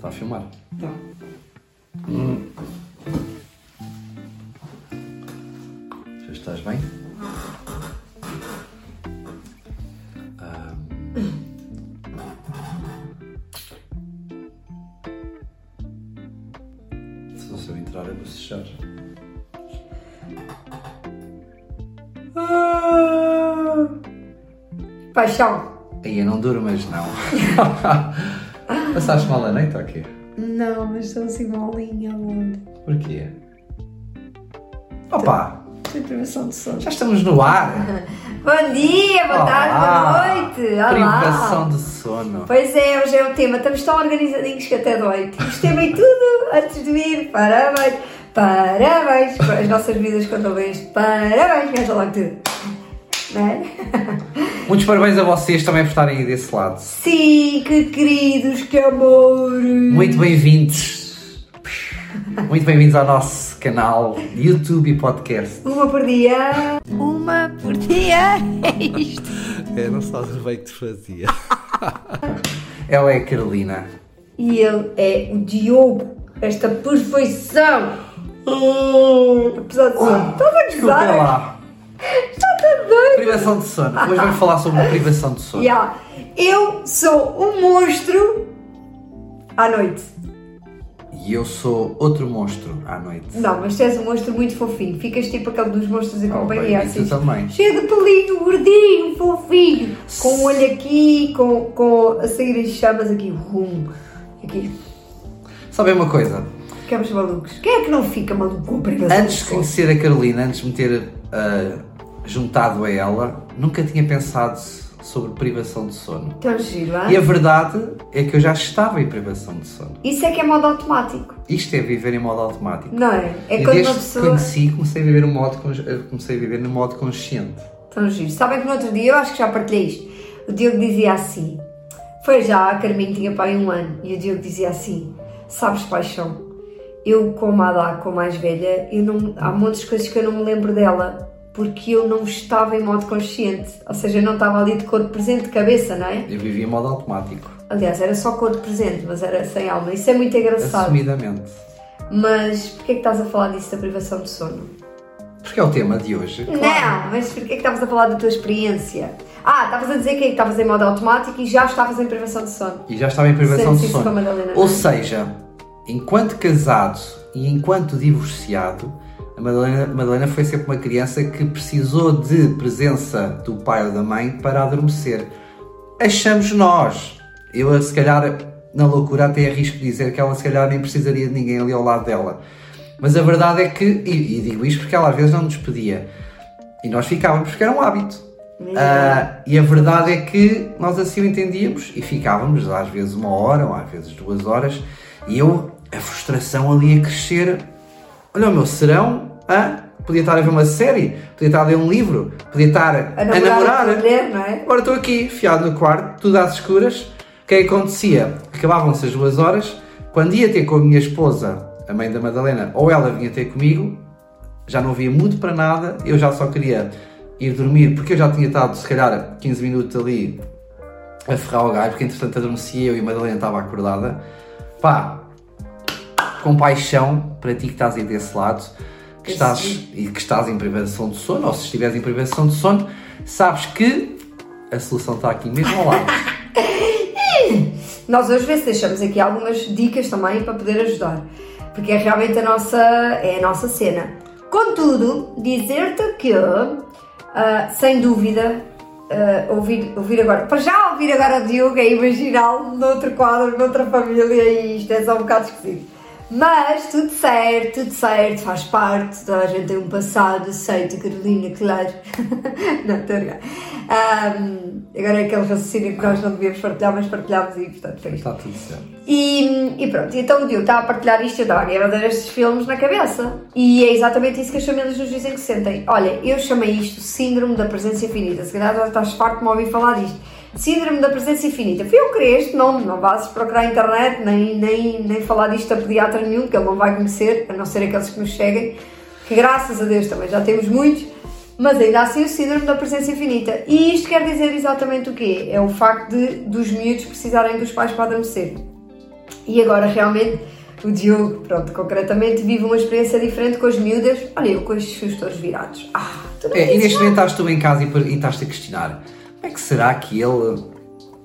Está a filmar. Tá. Já estás bem? Ah, Se eu entrar, eu vou fechar. Paixão. Aí eu não durmas, não. Passaste mal a noite ou quê? Não, mas estou assim molinha, amor. Porquê? Opa, privação de sono. já estamos no ar. Bom dia, boa tarde, Olá. boa noite. Privação de sono. Pois é, hoje é o tema. Estamos tão organizadinhos que até dói. Temos tema e tudo antes de vir. Parabéns, parabéns. As nossas vidas quando ouvem isto. Parabéns, gaja logo tudo. Não é? Muitos parabéns a vocês também por estarem aí desse lado. Sim, que queridos, que amor. Muito bem-vindos. Muito bem-vindos ao nosso canal de YouTube e podcast. Uma por dia. Uma por dia. É isto. É, não sabes bem que te fazia. Ela é a Carolina. E ele é o Diogo. Esta perfeição. Apesar de sono. Estás a gozar? Lá. Está doido. Privação de sono. Hoje vamos falar sobre privação de sono. Yeah. Eu sou um monstro à noite. E eu sou outro monstro à noite. Não, mas tu és um monstro muito fofinho. Ficas tipo aquele dos monstros de Oh, companhia, bem, assim. também. Cheio de pelinho, gordinho, fofinho. Com um olho aqui, com, com a sair as chamas aqui. Rum. Aqui. Sabem uma coisa? Ficamos malucos. Quem é que não fica maluco com a privação? Antes de conhecer a Carolina, antes de me ter ah, juntado a ela, nunca tinha pensado sobre privação de sono. Tão giro, E a verdade é que eu já estava em privação de sono. Isso é que é modo automático. Isto é viver em modo automático. Não é? É e quando desde uma que pessoa. conheci, comecei a viver no modo, eh, comecei a viver no modo consciente. Tão giro. Sabem que no outro dia, eu acho que já partilhei isto, o Diogo dizia assim, foi já, a Carminho tinha pai um ano, e o Diogo dizia assim, sabes paixão, eu como a Adá, como mais velha, eu não, há muitas coisas que eu não me lembro dela, porque eu não estava em modo consciente, ou seja, eu não estava ali de corpo presente, de cabeça, não é? Eu vivia em modo automático. Aliás, era só corpo presente, mas era sem alma, isso é muito engraçado. Assumidamente. Mas porquê é que estás a falar disso da privação de sono? Porque é o tema de hoje. Claro. Não, mas porquê é que estavas a falar da tua experiência? Ah, estavas a dizer que estavas em modo automático e já estavas em privação de sono. E já estava em privação de sono. Madalena, Ou é? seja, enquanto casado e enquanto divorciado, a Madalena, Madalena foi sempre uma criança que precisou de presença do pai ou da mãe para adormecer. Achamos nós. Eu, se calhar, na loucura, até arrisco dizer que ela, se calhar, nem precisaria de ninguém ali ao lado dela. Mas a verdade é que, e, e digo isto porque ela às vezes não nos pedia, e nós ficávamos porque era um hábito. Ah, e a verdade é que nós assim o entendíamos e ficávamos às vezes uma hora ou às vezes duas horas e eu, a frustração ali a crescer. Olha o meu serão, hã? podia estar a ver uma série, podia estar a ler um livro, podia estar a, A namorar, a mulher, não é? Agora estou aqui, fiado no quarto, tudo às escuras. O que é que acontecia? Acabavam-se as duas horas, quando ia ter com a minha esposa, a mãe da Madalena, ou ela vinha ter comigo, já não havia muito para nada, eu já só queria ir dormir, porque eu já tinha estado, se calhar, 15 minutos ali a ferrar o galho, porque entretanto adormecia eu e a Madalena estava acordada. Pá, compaixão para ti que estás aí desse lado, que estás, e que estás em privação de sono, ou se estiveres em privação de sono, sabes que a solução está aqui mesmo ao lado. Nós hoje vezes deixamos aqui algumas dicas também para poder ajudar, porque é realmente a nossa, é a nossa cena. Contudo, dizer-te que, ah, sem dúvida, ah, ouvir, ouvir agora, para já ouvir agora o Diogo é imaginá-lo noutro quadro, noutra família e isto é só um bocado esquisito. Mas tudo certo, tudo certo, faz parte, toda a gente tem um passado, aceita, Carolina, claro. não, estou a. Ahm, agora é aquele raciocínio que nós não devíamos partilhar, mas partilhámos e portanto foi isto. Está tudo certo. E, e pronto, então o Diogo estava a partilhar isto e eu estava a ver estes filmes na cabeça. E é exatamente isso que as famílias nos dizem que sentem. Olha, eu chamei isto Síndrome da Presença Infinita. Se calhar já estás farto de me ouvir falar disto. Síndrome da Presença Infinita. Fui eu que criei este nome, não vais procurar na internet, nem, nem, nem falar disto a pediatra nenhum, que ele não vai conhecer, a não ser aqueles que nos seguem, que graças a Deus também já temos muitos. Mas ainda assim o síndrome da presença infinita. E isto quer dizer exatamente o quê? É o facto de dos miúdos precisarem dos pais para adormecer. E agora realmente o Diogo, pronto, concretamente, vive uma experiência diferente com as miúdas. Olha, eu com os fios todos virados. Ah, tu não É, e neste momento estás tu em casa e, e estás-te a questionar como é que será que ele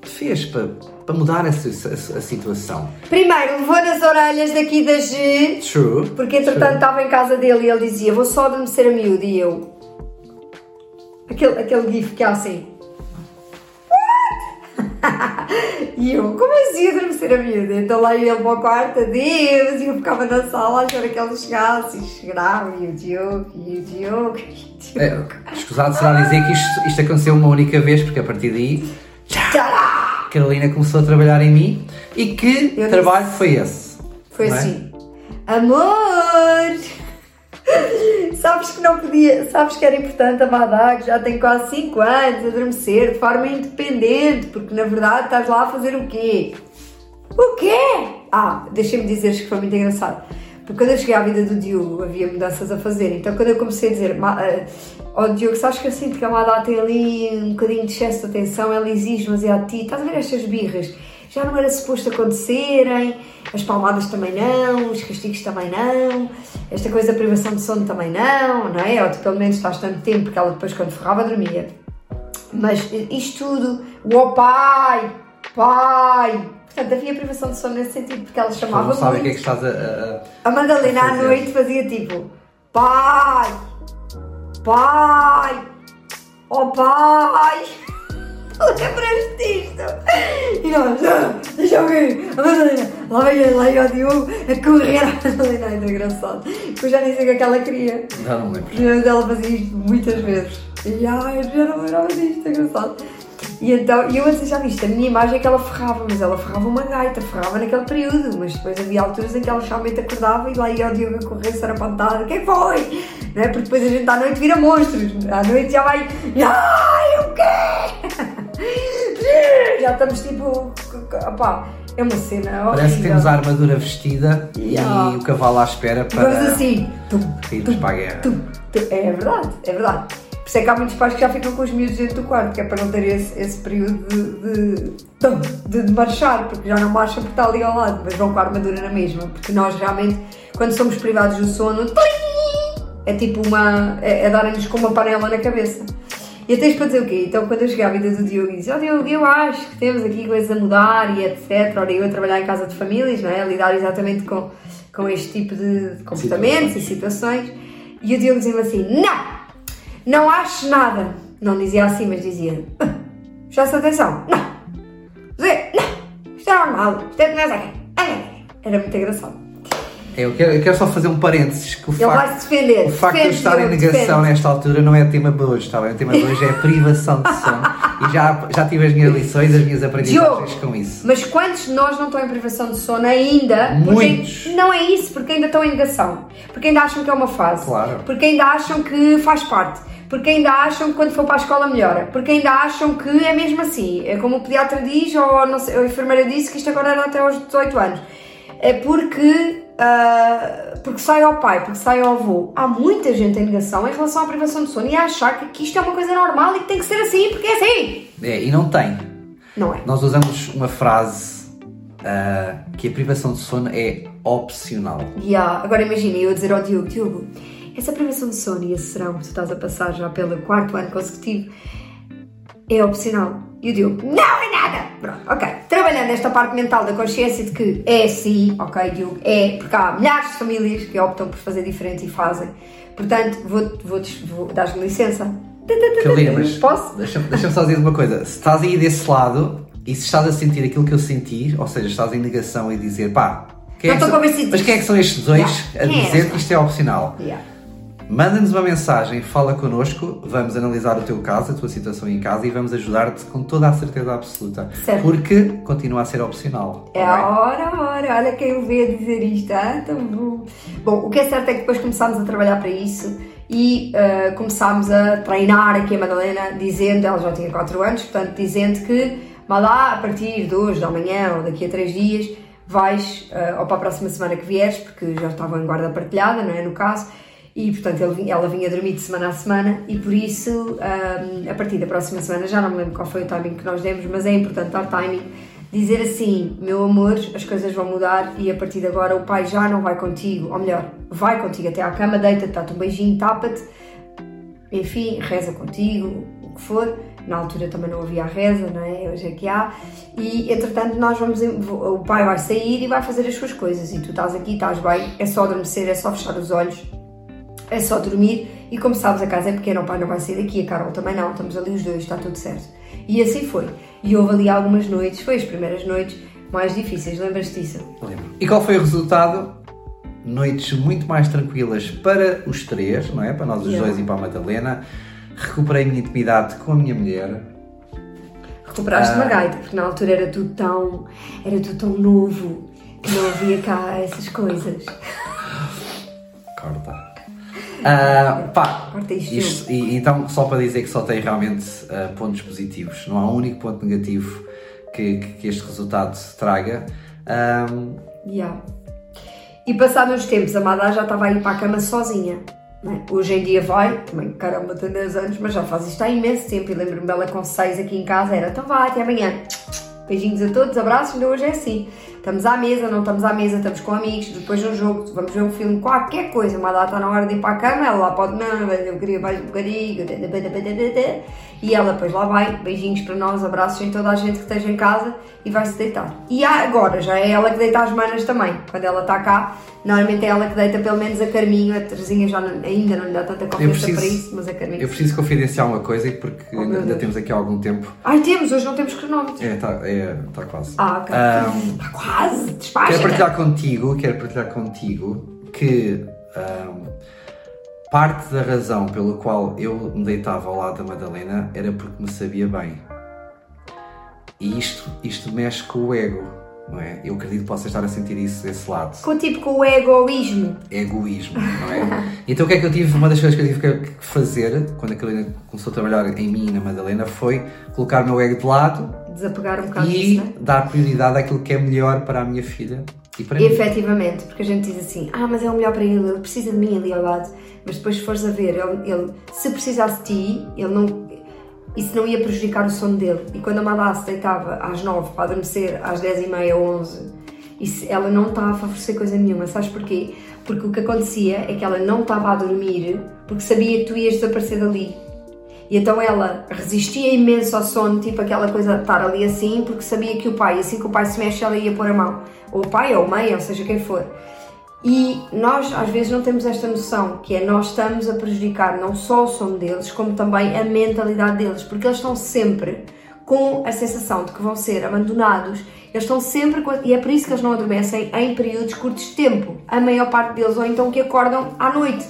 fez para, para mudar essa, essa- a situação? Primeiro, levou nas orelhas daqui da G, True. porque entretanto estava em casa dele e ele dizia: Vou só adormecer a miúda. E eu. Aquele, aquele gif que há assim. What? e eu, como assim adormecer a miúda? Então lá ia ele para o quarto, adeus, e eu ficava na sala à espera que ele chegasse e chegava, e o Diogo, e o Diogo, É, escusado será dizer que isto, isto aconteceu uma única vez, porque a partir daí Tcharam! Carolina começou a trabalhar em mim e que Eu trabalho foi esse? Foi não é? assim. Amor! Sabes que não podia, sabes que era importante a Madá, que já tem quase 5 anos, adormecer de forma independente, porque na verdade estás lá a fazer o quê? O quê? Ah, deixa-me dizer que foi muito engraçado. Porque quando eu cheguei à vida do Diogo havia mudanças a fazer, então quando eu comecei a dizer "Ma- eh, ó Diogo, sabes que eu sinto que a Madá tem ali um bocadinho de excesso de atenção, ela exige demasiado de ti, estás a ver estas birras? Já não era suposto acontecerem, as palmadas também não, os castigos também não, esta coisa da privação de sono também não, não é? Ou tu pelo menos estás tanto tempo, porque ela depois quando ferrava dormia. Mas isto tudo, o ó pai, pai. Portanto, havia privação de sono nesse sentido, porque ela chamava Não sabem o que é que estás a. a- A Madalena a à noite fazia tipo pai, pai, ó pai. Lembras disto? E nós, ah, deixa eu ver, a Madalena, lá vem lá vem o Diogo a correr a Madalena, ainda engraçado. Eu já nem sei o que é que ela queria. não me lembro. Mas ela fazia isto muitas vezes. E ai, já não lembrava disto, é engraçado. E então, eu antes já viste, a minha imagem é que ela ferrava, mas ela ferrava uma gaita, ferrava naquele período, mas depois havia alturas em que ela realmente acordava e lá ia o Diogo a correr, sarapantada, o que é que foi? Não é? Porque depois a gente à noite vira monstros, à noite já vai, ai, o quê? Já estamos tipo, opá, é uma cena Parece que horrível. temos a armadura vestida Yeah. e o cavalo à espera E vamos para assim, tum, tum, para a guerra. Tu- tu- É verdade, é verdade. Por isso é que há muitos pais que já ficam com os miúdos dentro do quarto, que é para não ter esse, esse período de, de, de, marchar, porque já não marcham porque está ali ao lado, mas vão com a armadura na mesma. Porque nós realmente, quando somos privados do sono, é tipo uma. é, é darem-nos com uma panela na cabeça. E até isto para dizer o quê? Então, quando eu cheguei à vida do Diogo e disse: Ó Diogo, eu acho que temos aqui coisas a mudar e etc. Ora, eu a trabalhar em casa de famílias, não é? A lidar exatamente com, com este tipo de comportamentos e situações. E o Diogo dizia-me assim: Não! Não acho nada! Não dizia assim, mas dizia: "Ah, Presta atenção! Não! Zé, não! Isto é normal! Isto é de nada! Era muito engraçado. É, Eu quero, eu quero só fazer um parênteses que o vai facto, se defender. o facto de eu Defende, estar em negação defende. nesta altura não é tema de hoje, está bem? O tema de hoje é privação de sono e já, já tive as minhas lições, as minhas aprendizagens Diogo, com isso. Mas quantos de nós não estão em privação de sono ainda? Muitos. Não é isso, porque ainda estão em negação. Porque ainda acham que é uma fase. Claro. Porque ainda acham que faz parte. Porque ainda acham que quando for para a escola melhora. Porque ainda acham que é mesmo assim. É como o pediatra diz, ou sei, a enfermeira disse que isto agora era até aos 18 anos. É porque, ah, porque sai ao pai, porque sai ao avô. Há muita gente em negação em relação à privação de sono e a achar que, que isto é uma coisa normal e que tem que ser assim, porque é assim. É, e não tem. Não é? Nós usamos uma frase ah, que a privação de sono é opcional. Yeah. Agora imagina eu dizer ao Diogo, Diogo, essa privação de sono e esse serão que tu estás a passar já pelo quarto ano consecutivo é opcional. E o Diogo, não é nada! Pronto, ok. Trabalhando esta parte mental da consciência de que é sim, ok, Diogo, é, porque há milhares de famílias que optam por fazer diferente e fazem. Portanto, vou, vou, vou dar-me licença. Carolina, mas Posso? deixa-me deixa só dizer uma coisa. Se estás aí desse lado e se estás a sentir aquilo que eu senti, ou seja, estás em negação e dizer pá, quem Não é que estou são- mas quem é que são estes dois Yeah. a é dizer que isto é opcional? Yeah. Manda-nos uma mensagem, fala connosco, vamos analisar o teu caso, a tua situação em casa e vamos ajudar-te com toda a certeza absoluta. Certo. Porque continua a ser opcional. É alright? a hora, hora, olha quem o vê a dizer isto, ah, tão bom. Bom, o que é certo é que depois começámos a trabalhar para isso e ah, começámos a treinar aqui a Madalena, dizendo, ela já tinha 4 anos, portanto, dizendo que, vá lá, a partir de hoje, da manhã ou daqui a 3 dias, vais, ah, ou para a próxima semana que vieres, porque já estavam em guarda partilhada, não é, no caso, e portanto ele ela vinha dormir de semana a semana e por isso, ah, a partir da próxima semana, já não me lembro qual foi o timing que nós demos, mas é importante dar timing, dizer assim: meu amor, as coisas vão mudar e a partir de agora o pai já não vai contigo, ou melhor, vai contigo até à cama, deita-te, dá-te um beijinho, tapa-te, enfim, reza contigo, o que for. Na altura também não havia a reza, não é? Hoje é que há. E entretanto, nós vamos. O pai vai sair e vai fazer as suas coisas. E tu estás aqui, estás bem, é só adormecer, é só fechar os olhos, é só dormir. E como sabes, a casa é pequena, o pai não vai sair daqui, a Carol também não, estamos ali os dois, está tudo certo. E assim foi. E houve ali algumas noites, foi as primeiras noites mais difíceis, lembras-te disso? Lembro. E qual foi o resultado? Noites muito mais tranquilas para os três, não é? Para nós os Yeah. dois e para a Madalena. Recuperei a minha intimidade com a minha mulher. Recuperaste Ah. uma gaita, porque na altura era tudo tão. era tudo tão novo que não havia cá essas coisas. Corta. Ah, pá, isto. e, então, só para dizer que só tem realmente ah, pontos positivos, não há um único ponto negativo que, que- este resultado traga. Ahm, Yeah. E passados uns tempos, a Madá já estava a ir para a cama sozinha. não é? Hoje em dia vai, também caramba, tem 10 anos, mas já faz isto há imenso tempo. E lembro-me dela com 6 aqui em casa, era então vá, até amanhã. Beijinhos a todos, abraços, ainda hoje é assim. Estamos à mesa, não estamos à mesa, estamos com amigos, depois de um jogo, vamos ver um filme, qualquer coisa. Uma data na hora de ir para a cama, ela lá pode, não, eu queria mais um bocadinho. E ela depois lá vai, beijinhos para nós, abraços em toda a gente que esteja em casa e vai se deitar. E agora já é ela que deita as manas também. Quando ela está cá, normalmente é ela que deita pelo menos a Carminho. A Terezinha já não- ainda não lhe dá tanta confiança preciso- para isso, mas a Carminho. eu preciso confidenciar uma coisa, porque Oh, ainda, temos aqui algum tempo. Ai, temos, hoje não temos cronómetros. É, está é, tá quase. Ah, ok. Ahm, Está quase, despacha. Quero partilhar contigo, quero partilhar contigo que ahm, parte da razão pela qual eu me deitava ao lado da Madalena era porque me sabia bem. E isto, isto mexe com o ego, não é? Eu acredito que possa estar a sentir isso desse lado. Com tipo com o egoísmo. Egoísmo, não é? Então o que é que eu tive, uma das coisas que eu tive que fazer quando a Carolina começou a trabalhar em mim e na Madalena foi colocar o meu ego de lado Desapegar um bocado e disso, não é? dar prioridade àquilo que é melhor para a minha filha e para mim. Efetivamente, porque a gente diz assim, ah, mas é o melhor para ele, ele precisa de mim ali ao lado. Mas depois se fores a ver, ele, ele- se precisasse de ti, ele não, isso não ia prejudicar o sono dele. E quando a Madá se deitava às 9 para adormecer, às 10 e meia ou 11, isso, ela não está a favorecer coisa nenhuma. Sabes porquê? Porque o que acontecia é que ela não estava a dormir porque sabia que tu ias desaparecer dali. E então ela resistia imenso ao sono, tipo aquela coisa de estar ali assim, porque sabia que o pai, assim que o pai se mexe, ela ia pôr a mão. Ou o pai, ou a mãe, ou seja quem for. E nós às vezes não temos esta noção, que é nós estamos a prejudicar não só o sono deles, como também a mentalidade deles, porque eles estão sempre com a sensação de que vão ser abandonados, eles estão sempre e é por isso que eles não adormecem em períodos curtos de tempo, a maior parte deles, ou então que acordam à noite.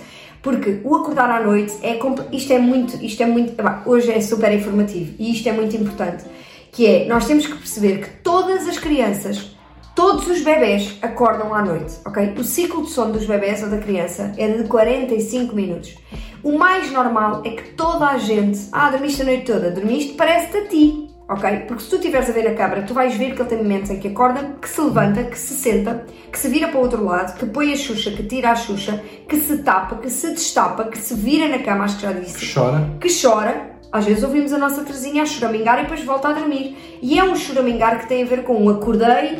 Porque o acordar à noite é isto é muito, isto é muito, hoje é super informativo e isto é muito importante, que é nós temos que perceber que todas as crianças, todos os bebés acordam à noite, ok? O ciclo de sono dos bebés ou da criança é de 45 minutos. O mais normal é que toda a gente, ah, dormiste a noite toda, dormiste, parece-te a ti, ok? Porque se tu estiveres a ver a câmara, tu vais ver que ele tem momentos em que acorda, que se levanta, que se senta, que se vira para o outro lado, que põe a xuxa, que tira a xuxa, que se tapa, que se destapa, que se vira na cama, acho que já disse, Que chora. que chora. Às vezes ouvimos a nossa Terezinha a choramingar e depois volta a dormir. E é um choramingar que tem a ver com um acordei.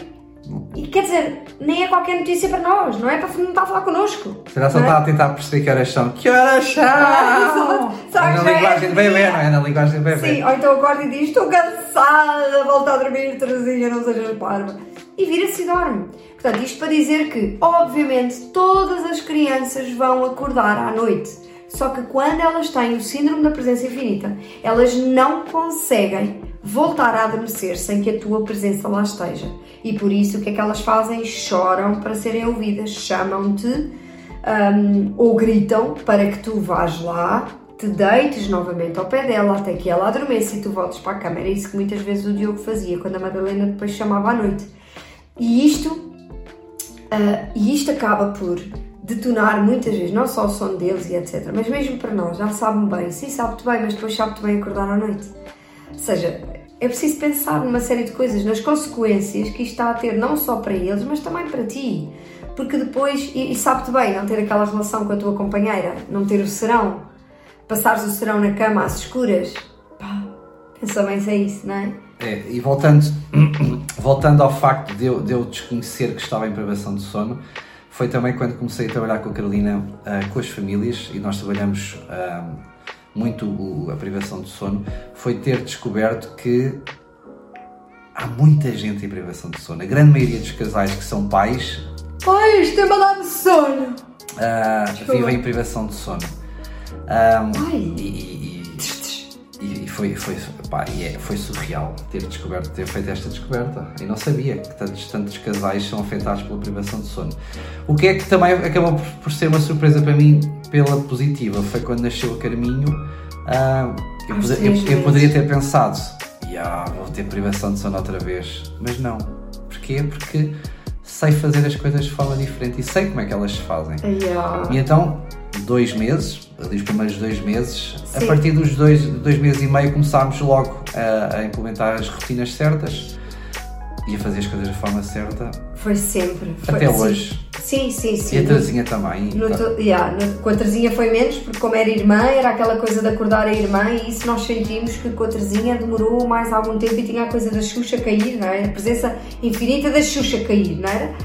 E quer dizer, nem é qualquer notícia para nós, não é para não está a falar connosco. Será só é? está a tentar perceber que horas são? Que horas são? Ah, é na é linguagem de bebê, não é? Na linguagem de bebê. Sim, ou então acorda e diz: Estou cansada, volta a dormir, Terezinha, não sejas parva. E vira-se e dorme. Portanto, isto para dizer que, obviamente, todas as crianças vão acordar à noite. Só que quando elas têm o síndrome da presença infinita, elas não conseguem voltar a adormecer sem que a tua presença lá esteja. E por isso, o que é que elas fazem? Choram para serem ouvidas, chamam-te um, ou gritam para que tu vás lá, te deites novamente ao pé dela até que ela adormeça e tu voltes para a cama. Era isso que muitas vezes o Diogo fazia quando a Madalena depois chamava à noite. E isto, ah, e isto acaba por detonar muitas vezes, não só o sono deles e etc., mas mesmo para nós, já sabe-me bem, sim, sabe-te bem, mas depois sabe-te bem acordar à noite. Ou seja, é preciso pensar numa série de coisas, nas consequências que isto está a ter não só para eles, mas também para ti. Porque depois, e, e sabe-te bem, não ter aquela relação com a tua companheira, não ter o serão, passares o serão na cama às escuras, pá, só bem sei isso, não é? É, e voltando, voltando ao facto de eu, de eu desconhecer que estava em privação de sono, foi também quando comecei a trabalhar com a Carolina uh, com as famílias e nós trabalhamos uh, muito o, a privação de sono, foi ter descoberto que há muita gente em privação de sono. A grande maioria dos casais que são pais. Pais, tem-me dado sono! Uh, vivem em privação de sono. Um, e, e, e, foi, foi, pá, e é, foi surreal ter descoberto, ter feito esta descoberta. E não sabia que tantos, tantos casais são afetados pela privação de sono. O que é que também acabou por, ser uma surpresa para mim, pela positiva, foi quando nasceu o Carminho. Uh, eu, eu, eu, poderia ter pensado, yeah, vou ter privação de sono outra vez. Mas não. Porquê? Porque sei fazer as coisas de forma diferente e sei como é que elas se fazem. Yeah. E então, dois meses, ali os primeiros dois meses, Sim. a partir dos dois, dois meses e meio começámos logo a, a implementar as rotinas certas e a fazer as coisas de forma certa. Foi sempre. Foi, Até hoje. Sim, sim, sim. E a Terezinha também. No, tá. yeah, no, com a Terezinha foi menos, porque como era irmã, era aquela coisa de acordar a irmã e isso nós sentimos que com a Terezinha demorou mais algum tempo e tinha a coisa da Xuxa cair, não é? A presença infinita da Xuxa cair, não era?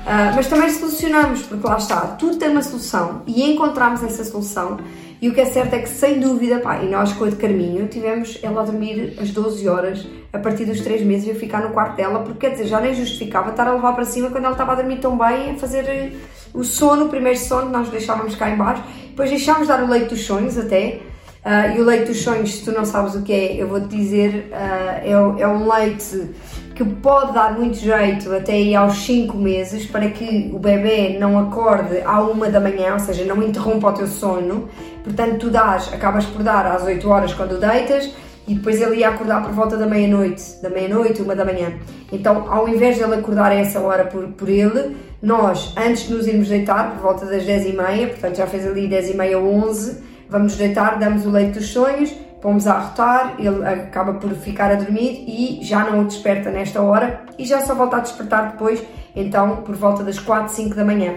Uh, mas também solucionamos, porque lá está, tudo tem uma solução e encontramos essa solução. E o que é certo é que, sem dúvida, pá, e nós com a de Carminho tivemos ela a dormir às 12 horas a partir dos 3 meses e a ficar no quarto dela, porque quer dizer, já nem justificava estar a levar para cima quando ela estava a dormir tão bem, a fazer eh, o sono, o primeiro sono, nós deixávamos cá embaixo, depois deixámos dar o leite dos sonhos até. Uh, e o leite dos sonhos, se tu não sabes o que é, eu vou-te dizer, uh, é, é um leite que pode dar muito jeito até aí aos 5 meses para que o bebê não acorde à uma da manhã, ou seja, não interrompa o teu sono. Portanto, tu dás, acabas por dar às 8 horas quando deitas e depois ele ia acordar por volta da meia-noite, da meia-noite, uma da manhã. Então, ao invés de ele acordar a essa hora por, por ele, nós, antes de nos irmos deitar, por volta das 10 e meia, portanto já fez ali 10 e meia, 11, vamos deitar, damos o leite dos sonhos, pomos a arrotar, ele acaba por ficar a dormir e já não o desperta nesta hora e já só volta a despertar depois, então por volta das 4, 5 da manhã.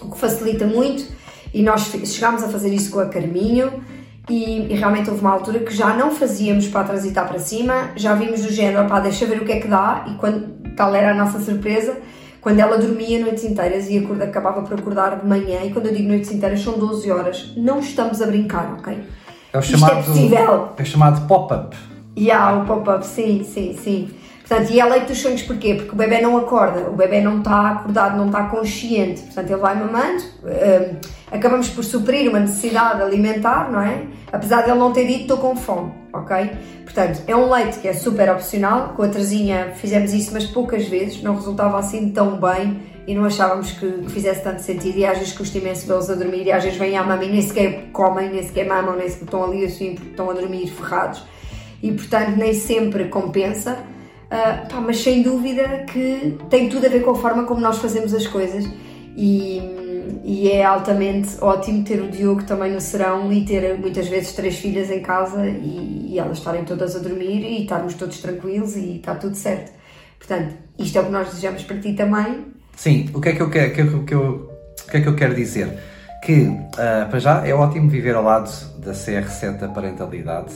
O que facilita muito e nós chegámos a fazer isso com a Carminho e, e, realmente houve uma altura que já não fazíamos para transitar para cima, já vimos do género, pá, deixa ver o que é que dá e quando tal era a nossa surpresa, quando ela dormia noites inteiras e acabava por acordar de manhã, e quando eu digo noites inteiras são 12 horas, não estamos a brincar, ok? É o chamado, Isto é possível. É chamado pop-up. E yeah, o pop-up, sim, sim, sim. Portanto, e é leite dos sonhos porquê? Porque o bebê não acorda, o bebê não está acordado, não está consciente. Portanto, ele vai mamando, um, acabamos por suprir uma necessidade alimentar, não é? Apesar de ele não ter dito, estou com fome, ok? Portanto, é um leite que é super opcional. Com a Terezinha fizemos isso, mas poucas vezes, não resultava assim tão bem e não achávamos que, que, fizesse tanto sentido. E às vezes custa imenso vê-los a dormir, e às vezes vêm à mama e nem sequer comem, nem sequer mamam, nem sequer estão ali assim, porque estão a dormir ferrados. E portanto, nem sempre compensa. Uh, pá, mas sem dúvida que tem tudo a ver com a forma como nós fazemos as coisas. E, e é altamente ótimo ter o Diogo também no serão e ter muitas vezes três filhas em casa e, e elas estarem todas a dormir e estarmos todos tranquilos e está tudo certo. Portanto, isto é o que nós desejamos para ti também Sim, o que é que eu quero, que eu, que eu, o que é que eu quero dizer? Que, uh, para já, é ótimo viver ao lado da CR7 da parentalidade.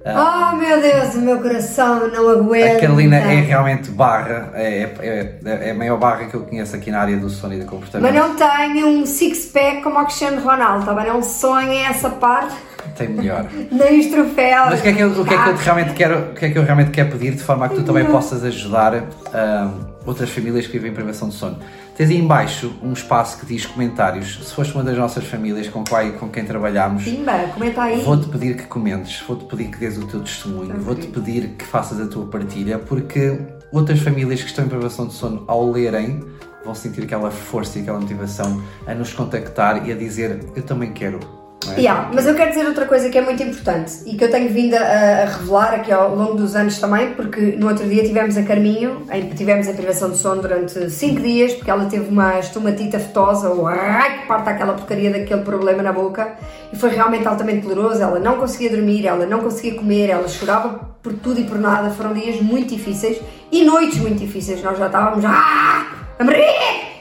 Uh, oh meu Deus, o meu coração não aguenta. A Carolina é realmente barra, é, é, é, a maior barra que eu conheço aqui na área do sono e do comportamento. Mas não tenho um six-pack como o Cristiano Ronaldo, bem? Não sonho essa parte. Tem melhor. Nem os troféus. Mas o que é que eu, o que é que eu realmente quero, o que é que eu realmente quero pedir de forma a que tu também possas ajudar uh, outras famílias que vivem em privação de sono? Tens aí embaixo um espaço que diz comentários. Se foste uma das nossas famílias com, qual, com quem trabalhamos, Simba, comenta aí. Vou-te pedir que comentes, vou-te pedir que dês o teu testemunho, vou-te pedir que faças a tua partilha, porque outras famílias que estão em privação de sono, ao lerem, vão sentir aquela força e aquela motivação a nos contactar e a dizer: Eu também quero é? Yeah, mas eu quero dizer outra coisa que é muito importante e que eu tenho vindo a, a, revelar aqui ao longo dos anos também, porque no outro dia tivemos a Carminho, em, tivemos a privação de sono durante 5 dias, porque ela teve uma estomatite aftosa, ou ai, que parte aquela porcaria daquele problema na boca, e foi realmente altamente doloroso. Ela não conseguia dormir, ela não conseguia comer, ela chorava por tudo e por nada. Foram dias muito difíceis e noites muito difíceis. Nós já estávamos ah, a morrer!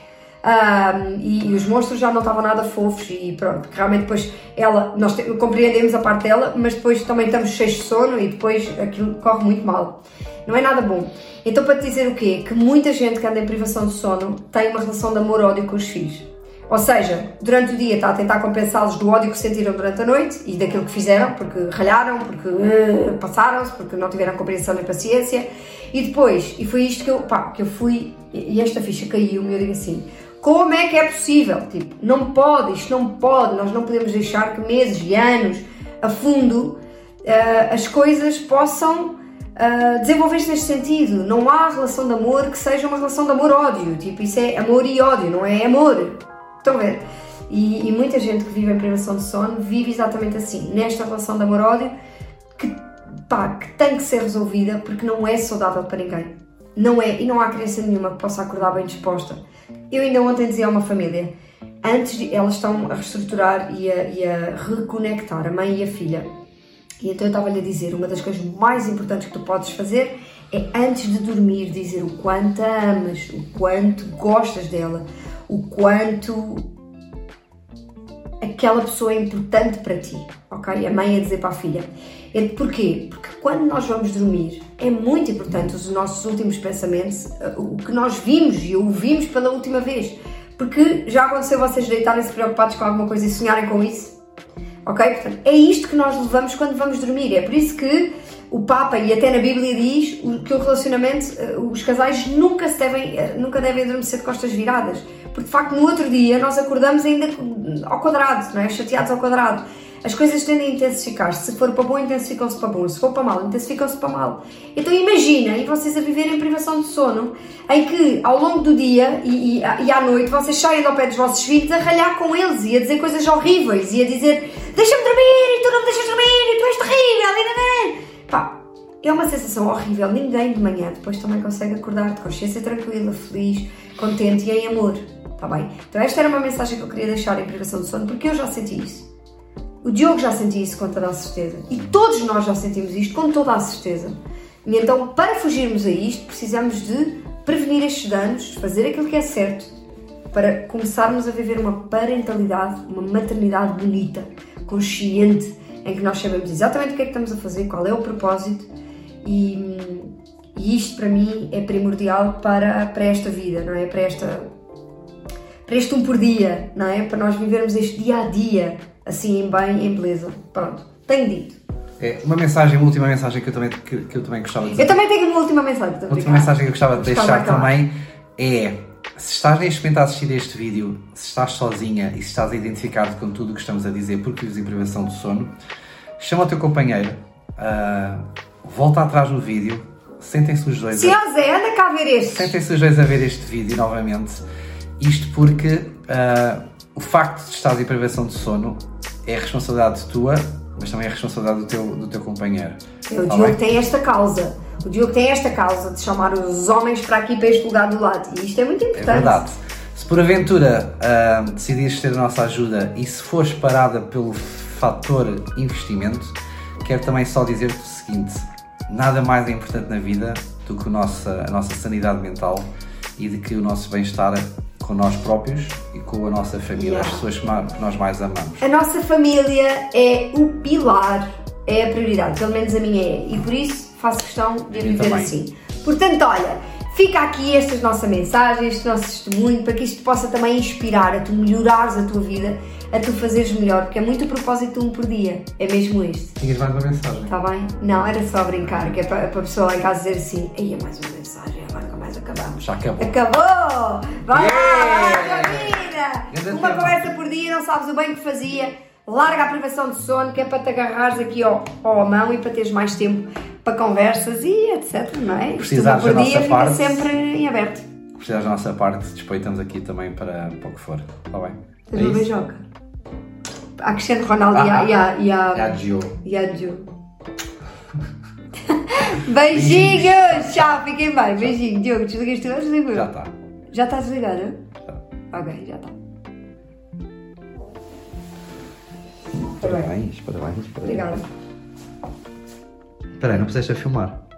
Um, e, e, os monstros já não estavam nada fofos e pronto, realmente depois ela, nós te, compreendemos a parte dela, mas depois também estamos cheios de sono e depois aquilo corre muito mal. Não é nada bom. Então para te dizer o quê? Que muita gente que anda em privação de sono tem uma relação de amor-ódio com os filhos. Ou seja, durante o dia está a tentar compensá-los do ódio que sentiram durante a noite e daquilo que fizeram, porque ralharam, porque uh, passaram-se, porque não tiveram compreensão nem paciência. E depois, e foi isto que eu, pá, que eu fui, e esta ficha caiu-me eu digo assim, como é que é possível? Tipo, não pode, isto não pode, nós não podemos deixar que meses e anos a fundo uh, as coisas possam uh, desenvolver-se neste sentido. Não há relação de amor que seja uma relação de amor-ódio. Tipo, isso é amor e ódio, não é amor. Estão a ver? E, e, muita gente que vive em privação de sono vive exatamente assim, nesta relação de amor-ódio que, que tem que ser resolvida porque não é saudável para ninguém. Não é, e não há criança nenhuma que possa acordar bem disposta. Eu ainda ontem dizia a uma família, antes de, elas estão a reestruturar e a, e a reconectar a mãe e a filha. E então eu estava-lhe a dizer, uma das coisas mais importantes que tu podes fazer é antes de dormir dizer o quanto a amas, o quanto gostas dela, o quanto aquela pessoa é importante para ti, ok? A mãe a dizer para a filha. É porquê? Porque quando nós vamos dormir, é muito importante os nossos últimos pensamentos, eh, o que nós vimos e ouvimos pela última vez. Porque já aconteceu vocês deitarem-se preocupados com alguma coisa e sonharem com isso? Ok? Portanto, é isto que nós levamos quando vamos dormir. É por isso que o Papa e até na Bíblia diz que o relacionamento, eh, os casais nunca, se devem, eh, nunca devem adormecer de costas viradas porque de facto no outro dia nós acordamos ainda ao quadrado, não é? chateados ao quadrado. As coisas tendem a intensificar-se. Se for para bom, intensificam-se para bom. Se for para mal, intensificam-se para mal. Então imaginem vocês a viverem em privação de sono, em que ao longo do dia e, e, e à noite vocês saem ao pé dos vossos filhos a ralhar com eles e a dizer coisas horríveis e a dizer deixa-me dormir e tu não me deixas dormir e tu és terrível. Pá, é uma sensação horrível. Ninguém de manhã depois também consegue acordar de consciência tranquila, feliz, contente e em amor. Tá bem? Então esta era uma mensagem que eu queria deixar em privação de sono, porque eu já senti isso. O Diogo já sentia isso com toda a certeza. E todos nós já sentimos isto com toda a certeza. E então, para fugirmos a isto, precisamos de prevenir estes danos, fazer aquilo que é certo, para começarmos a viver uma parentalidade, uma maternidade bonita, consciente, em que nós sabemos exatamente o que é que estamos a fazer, qual é o propósito e, e isto para mim é primordial para, para esta vida, não é? Para esta para este um por dia, não é? Para nós vivermos este dia a dia, assim, em bem, em beleza. Pronto, tenho dito. É, uma mensagem, uma última mensagem que eu também, que, que eu também gostava de dizer. Eu também tenho uma última mensagem. Uma última mensagem que eu gostava de deixar também é se estás neste momento a assistir a este vídeo, se estás sozinha e se estás a identificar-te com tudo o que estamos a dizer porque vives em privação de sono, chama o teu companheiro, uh, volta atrás no vídeo, sentem-se os dois. Se a... Zé, anda cá a ver este. Sentem-se os dois a ver este vídeo novamente isto porque uh, o facto de estar em privação de sono é responsabilidade tua, mas também é responsabilidade do teu, do teu companheiro. O tá Diogo tem esta causa. O Diogo tem esta causa de chamar os homens para aqui para este lugar do lado. E isto é muito importante. É verdade. Se por aventura uh, decidires ter a nossa ajuda e se fores parada pelo fator investimento, quero também só dizer-te o seguinte: nada mais é importante na vida do que a nossa, a nossa sanidade mental e de que o nosso bem-estar com nós próprios e com a nossa família, yeah. as pessoas que nós mais amamos. A nossa família é o pilar, é a prioridade, pelo menos a minha é, e por isso faço questão de a viver assim. Portanto, olha, fica aqui esta nossa mensagem, este nosso testemunho, para que isto possa também inspirar a tu melhorares a tua vida, a tu fazeres melhor, porque é muito o propósito de um por dia, é mesmo este. Tinhas mais uma mensagem? Está bem? Não, era só brincar, que é para, para a pessoa lá em casa dizer assim, aí é mais uma mais acabamos. Já acabou. Acabou! Vai yeah! lá, vida! Uma conversa por dia, não sabes o bem que fazia. Larga a privação de sono, que é para te agarrares aqui ao, ao mão e para teres mais tempo para conversas e etc, não é? Precisares da nossa parte. sempre em aberto. Precisares da nossa parte, despeitamos aqui também para, para o que for. Está bem? Tens é beijoca. A Cristiano Ronaldo ah, e a. E a, e a Gio. E a Gio. Beijinhos! Tchau, fiquem bem. Beijinho. Diogo, desligaste desligou? Já está. Já está desligado? Já. Ok, já está. Parabéns, parabéns, parabéns. Obrigada. Espera aí, não puseste a filmar?